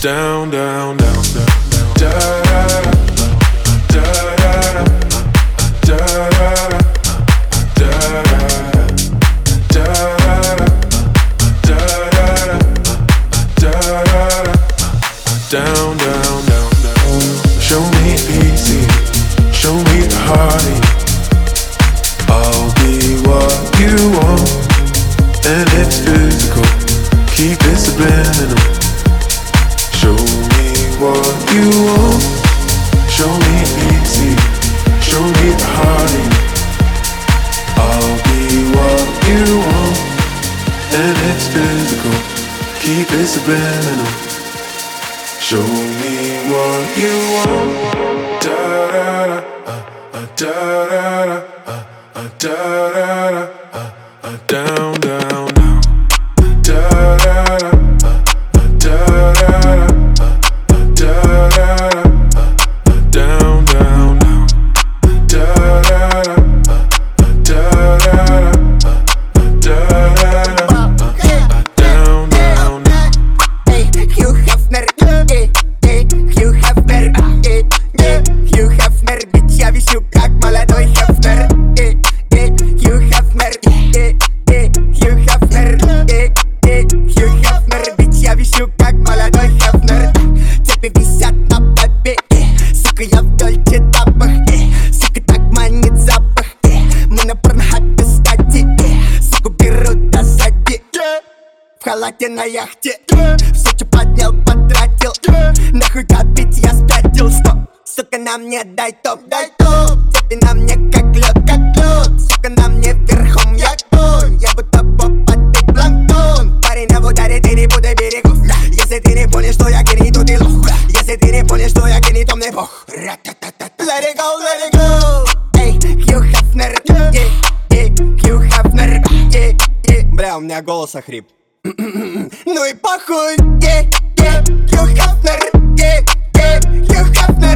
Down, down, down, down, down. Da da da da da Down, down, down, down. Show me easy. Show me heartache. I'll be what you want, and it's physical. Keep it subliminal. What you want. Show me easy. Show me the heartache. I'll be what you want, and it's physical. Keep it subliminal. Show me what you want. Da da da, uh, uh, da da da, uh, uh, da da da, uh, uh, down down В халате на яхте. Что поднял, потратил. Нахуй копить, я спятил Стоп, сука, на мне дай топ, дай топ. Цепи на мне как лед, как лед. Сука, на мне верхом я конь Я будто попад ты планктон. Парень на ударе, ты не буду берегов Если ты не понял, что я гений, то ты лох. Если ты не понял, что я гений, то мне бог. Let it go, let it go. Эй, Хью Хафнер, ей, ей, Хью Бля, у меня голос охрип ну и похуй, yeah, yeah, you have nerve, yeah, yeah, you have nerve.